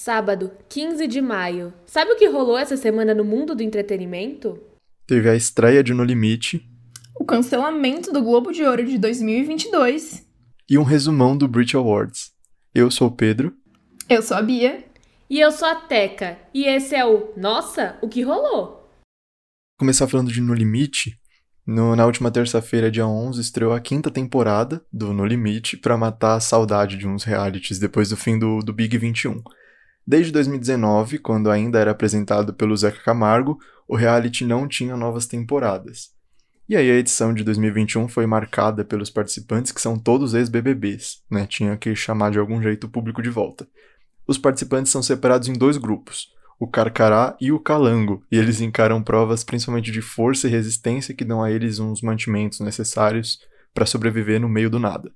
Sábado, 15 de maio. Sabe o que rolou essa semana no mundo do entretenimento? Teve a estreia de No Limite. O cancelamento do Globo de Ouro de 2022. E um resumão do Brit Awards. Eu sou o Pedro. Eu sou a Bia. E eu sou a Teca. E esse é o Nossa, o que rolou? Começar falando de No Limite. No, na última terça-feira, dia 11, estreou a quinta temporada do No Limite para matar a saudade de uns realities depois do fim do, do Big 21. Desde 2019, quando ainda era apresentado pelo Zeca Camargo, o reality não tinha novas temporadas. E aí a edição de 2021 foi marcada pelos participantes que são todos ex-BBBs, né? Tinha que chamar de algum jeito o público de volta. Os participantes são separados em dois grupos, o Carcará e o Calango, e eles encaram provas principalmente de força e resistência que dão a eles uns mantimentos necessários para sobreviver no meio do nada.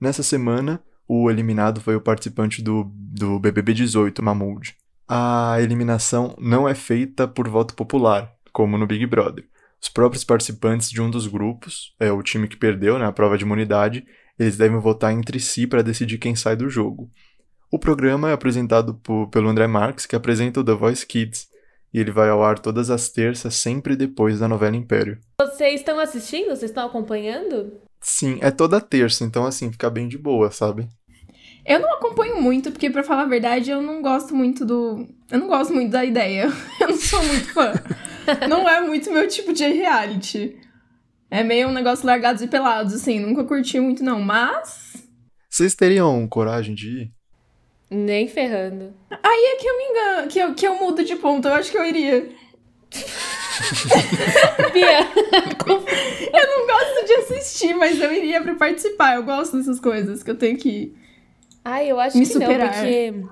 Nessa semana, o eliminado foi o participante do, do BBB 18, Mahmoud. A eliminação não é feita por voto popular, como no Big Brother. Os próprios participantes de um dos grupos, é o time que perdeu na né, prova de imunidade, eles devem votar entre si para decidir quem sai do jogo. O programa é apresentado por, pelo André Marques, que apresenta o The Voice Kids, e ele vai ao ar todas as terças, sempre depois da novela Império. Vocês estão assistindo? Vocês estão acompanhando? Sim, é toda terça, então assim, fica bem de boa, sabe? Eu não acompanho muito, porque para falar a verdade, eu não gosto muito do. Eu não gosto muito da ideia. Eu não sou muito fã. não é muito meu tipo de reality. É meio um negócio largados e pelados, assim. Nunca curti muito, não. Mas. Vocês teriam coragem de ir? Nem ferrando. Aí é que eu me engano, que eu, que eu mudo de ponto. Eu acho que eu iria. Bia. eu não gosto de assistir, mas eu iria pra participar. Eu gosto dessas coisas que eu tenho que ir. Ai, eu acho Me que superar. não, porque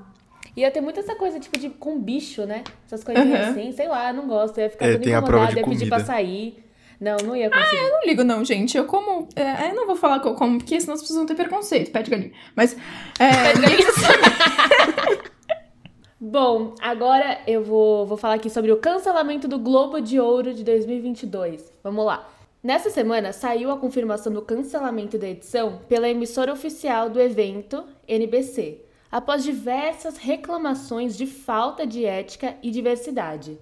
ia ter muita essa coisa, tipo, de com bicho, né? Essas coisinhas Uhum. assim, sei lá, não gosto. Eu ia ficar É, toda incomodada, ia pedir comida. pra sair. Não, não ia conseguir. Eu não ligo, não, gente. Eu como. É, eu não vou falar que eu como, porque senão as pessoas vão ter preconceito. Pede galinha. Mas. É, Bom, agora eu vou, vou falar aqui sobre o cancelamento do Globo de Ouro de 2022. Vamos lá. Nessa semana saiu a confirmação do cancelamento da edição pela emissora oficial do evento, NBC, após diversas reclamações de falta de ética e diversidade.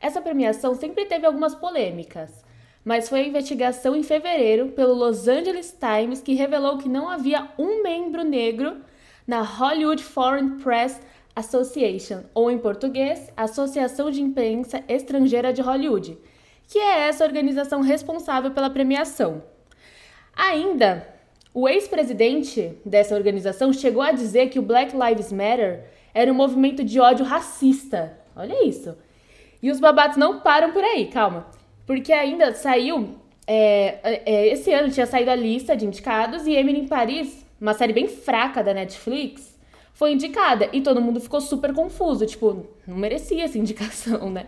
Essa premiação sempre teve algumas polêmicas, mas foi a investigação em fevereiro pelo Los Angeles Times que revelou que não havia um membro negro na Hollywood Foreign Press Association, ou em português, Associação de Imprensa Estrangeira de Hollywood, que é essa organização responsável pela premiação. Ainda, o ex-presidente dessa organização chegou a dizer que o Black Lives Matter era um movimento de ódio racista. Olha isso. E os babados não param por aí, calma. Porque ainda saiu. é, é, esse ano tinha saído a lista de indicados e Emily em Paris, uma série bem fraca da Netflix, foi indicada. E todo mundo ficou super confuso. Tipo, não merecia essa indicação, né?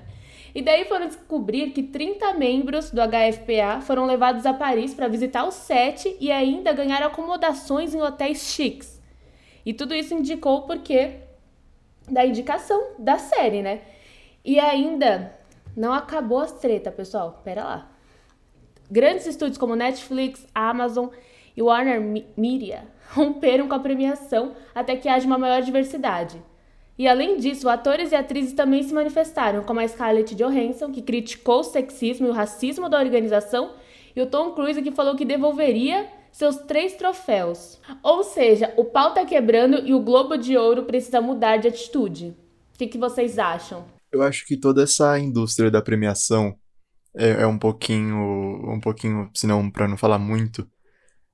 E daí foram descobrir que 30 membros do HFPA foram levados a Paris para visitar o set e ainda ganhar acomodações em hotéis chiques. E tudo isso indicou o porquê da indicação da série, né? E ainda não acabou as treta, pessoal. Pera lá. Grandes estúdios como Netflix, Amazon e Warner Media romperam com a premiação até que haja uma maior diversidade. E além disso, atores e atrizes também se manifestaram, como a Scarlett Johansson, que criticou o sexismo e o racismo da organização, e o Tom Cruise, que falou que devolveria seus três troféus. Ou seja, o pau tá quebrando e o Globo de Ouro precisa mudar de atitude. O que, que vocês acham? Eu acho que toda essa indústria da premiação é, é um pouquinho, um pouquinho, se não para não falar muito,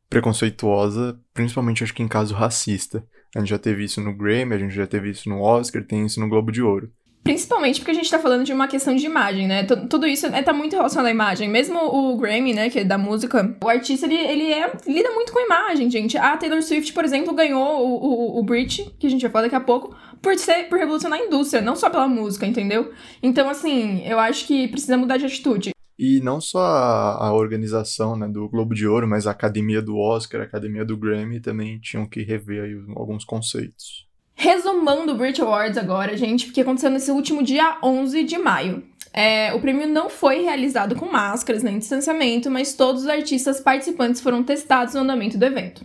preconceituosa, principalmente acho que em caso racista. A gente já teve isso no Grammy, a gente já teve isso no Oscar, tem isso no Globo de Ouro. Principalmente porque a gente tá falando de uma questão de imagem, né? T- Tudo isso é, tá muito relacionado à imagem. Mesmo o Grammy, né, que é da música, o artista, ele, ele é, lida muito com a imagem, gente. A Taylor Swift, por exemplo, ganhou o, o, o Brit, que a gente vai falar daqui a pouco, por ser, por revolucionar a indústria, não só pela música, entendeu? Então, assim, eu acho que precisa mudar de atitude. E não só a, a organização né, do Globo de Ouro, mas a academia do Oscar, a academia do Grammy também tinham que rever aí alguns conceitos. Resumando o Brit Awards agora, gente, porque aconteceu nesse último dia 11 de maio. É, o prêmio não foi realizado com máscaras nem distanciamento, mas todos os artistas participantes foram testados no andamento do evento.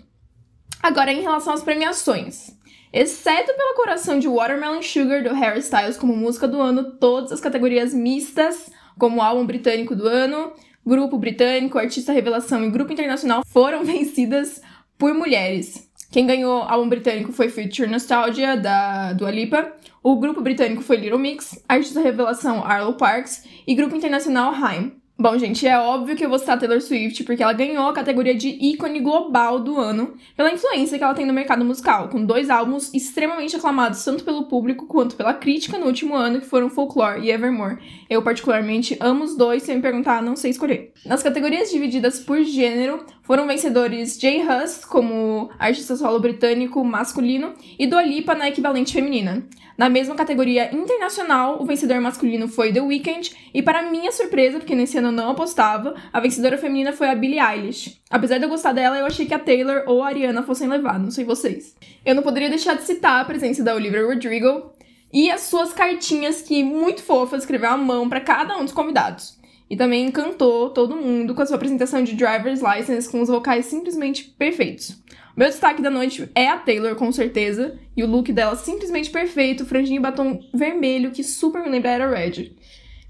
Agora, em relação às premiações. exceto pela coração de Watermelon Sugar do Harry Styles como música do ano, todas as categorias mistas, como álbum britânico do ano, grupo britânico, artista revelação e grupo internacional, foram vencidas por mulheres. Quem ganhou álbum britânico foi Future Nostalgia, da Dua Lipa. O grupo britânico foi Little Mix, artista revelação Arlo Parks e grupo internacional Haim. Bom, gente, é óbvio que eu vou citar Taylor Swift porque ela ganhou a categoria de ícone global do ano pela influência que ela tem no mercado musical, com dois álbuns extremamente aclamados tanto pelo público quanto pela crítica no último ano, que foram Folklore e Evermore. Eu, particularmente, amo os dois, se me perguntar, não sei escolher. Nas categorias divididas por gênero, foram vencedores Jay Huss, como artista solo britânico masculino, e Dua Lipa na equivalente feminina. Na mesma categoria internacional, o vencedor masculino foi The Weeknd, e para minha surpresa, porque nesse ano eu não apostava, a vencedora feminina foi a Billie Eilish. Apesar de eu gostar dela, eu achei que a Taylor ou a Ariana fossem levar, não sei vocês. Eu não poderia deixar de citar a presença da Olivia Rodrigo e as suas cartinhas que muito fofas escreveu à mão para cada um dos convidados. E também encantou todo mundo com a sua apresentação de Driver's License com os vocais simplesmente perfeitos. Meu destaque da noite é a Taylor, com certeza. E o look dela simplesmente perfeito, franjinha e batom vermelho, que super me lembra era Red.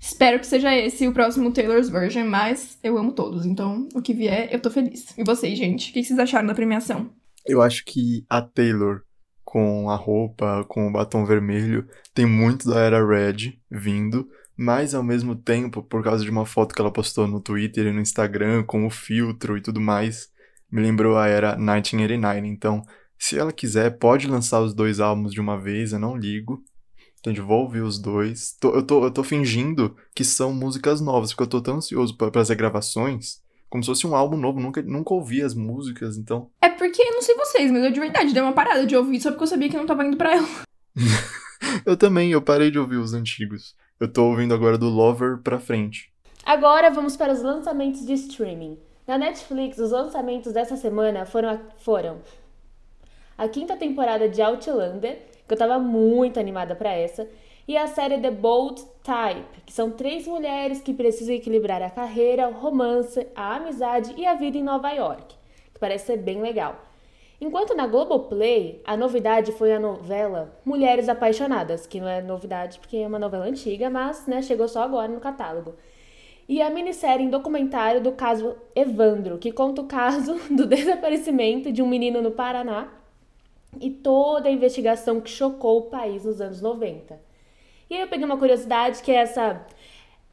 Espero que seja esse o próximo Taylor's Version, mas eu amo todos, então o que vier, eu tô feliz. E vocês, gente? O que vocês acharam da premiação? Eu acho que a Taylor, com a roupa, com o batom vermelho, tem muito da era Red vindo, mas ao mesmo tempo, por causa de uma foto que ela postou no Twitter e no Instagram, com o filtro e tudo mais, me lembrou a era 1989. Então, se ela quiser, pode lançar os dois álbuns de uma vez, eu não ligo. Entende? Vou ouvir os dois. Tô, eu, tô, eu tô fingindo que são músicas novas, porque eu tô tão ansioso para as gravações. Como se fosse um álbum novo, nunca, nunca ouvi as músicas, então. É porque, não sei vocês, mas eu de verdade dei uma parada de ouvir só porque eu sabia que não tava indo pra ela. eu também, eu parei de ouvir os antigos. Eu tô ouvindo agora do Lover pra frente. Agora vamos para os lançamentos de streaming. Na Netflix, os lançamentos dessa semana foram a, foram a quinta temporada de Outlander, que eu tava muito animada para essa, e a série The Bold Type, que são três mulheres que precisam equilibrar a carreira, o romance, a amizade e a vida em Nova York, que parece ser bem legal. Enquanto na Globoplay, a novidade foi a novela Mulheres Apaixonadas, que não é novidade porque é uma novela antiga, mas né, chegou só agora no catálogo e a minissérie em documentário do caso Evandro, que conta o caso do desaparecimento de um menino no Paraná e toda a investigação que chocou o país nos anos 90. E aí eu peguei uma curiosidade que é essa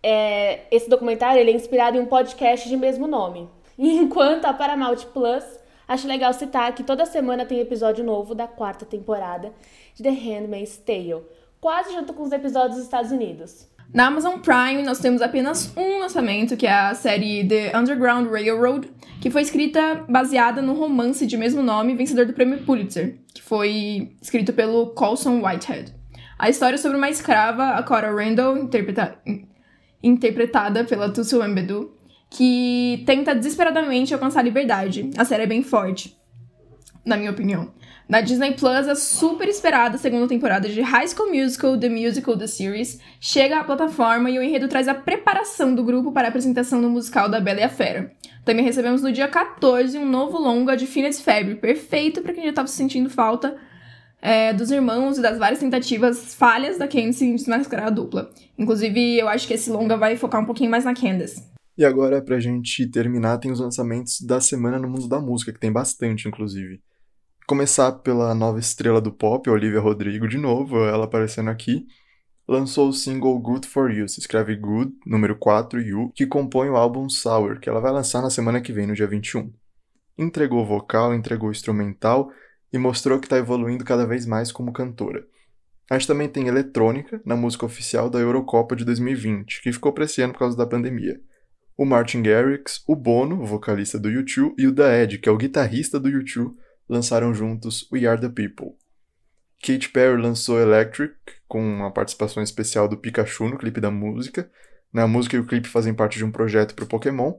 é, esse documentário ele é inspirado em um podcast de mesmo nome. Enquanto a Paramount Plus, acho legal citar que toda semana tem episódio novo da quarta temporada de The Handmaid's Tale, quase junto com os episódios dos Estados Unidos. Na Amazon Prime, nós temos apenas um lançamento, que é a série The Underground Railroad, que foi escrita baseada no romance de mesmo nome, vencedor do prêmio Pulitzer, que foi escrito pelo Colson Whitehead. A história é sobre uma escrava, a Cora Randall, interpreta interpretada pela Tussle Embedu, que tenta desesperadamente alcançar a liberdade. A série é bem forte, na minha opinião. Na Disney Plus, a super esperada segunda temporada de High School Musical, The Musical, The Series, chega à plataforma e o enredo traz a preparação do grupo para a apresentação do musical da Bela e a Fera. Também recebemos no dia 14 um novo longa de Phineas Febre, perfeito para quem já estava sentindo falta é, dos irmãos e das várias tentativas falhas da Candice em desmascarar a dupla. Inclusive, eu acho que esse longa vai focar um pouquinho mais na Candace. E agora, pra gente terminar, tem os lançamentos da semana no mundo da música, que tem bastante, inclusive. Começar pela nova estrela do pop, Olivia Rodrigo, de novo, ela aparecendo aqui. Lançou o single Good For You, se escreve Good, número 4, You, que compõe o álbum Sour, que ela vai lançar na semana que vem, no dia 21. Entregou vocal, entregou instrumental e mostrou que está evoluindo cada vez mais como cantora. A gente também tem eletrônica na música oficial da Eurocopa de 2020, que ficou para esse ano por causa da pandemia. O Martin Garrix, o Bono, vocalista do U2, e o Da Ed, que é o guitarrista do U2, lançaram juntos We Are the People. Katy Perry lançou Electric, com uma participação especial do Pikachu no clipe da música. A música e o clipe fazem parte de um projeto para o Pokémon.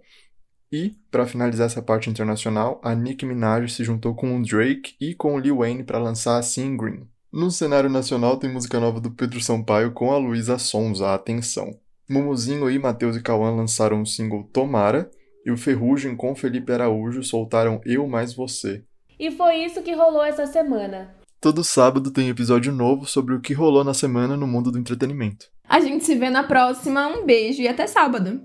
E, para finalizar essa parte internacional, a Nicki Minaj se juntou com o Drake e com o Lil Wayne para lançar a Sing Green. No cenário nacional tem música nova do Pedro Sampaio com a Luísa Sonza, atenção. Mumuzinho e Matheus e Cauã lançaram o single Tomara, e o Ferrugem com Felipe Araújo soltaram Eu Mais Você. E foi isso que rolou essa semana. todo sábado tem episódio novo sobre o que rolou na semana no mundo do entretenimento. A gente se vê na próxima. Um beijo e até sábado.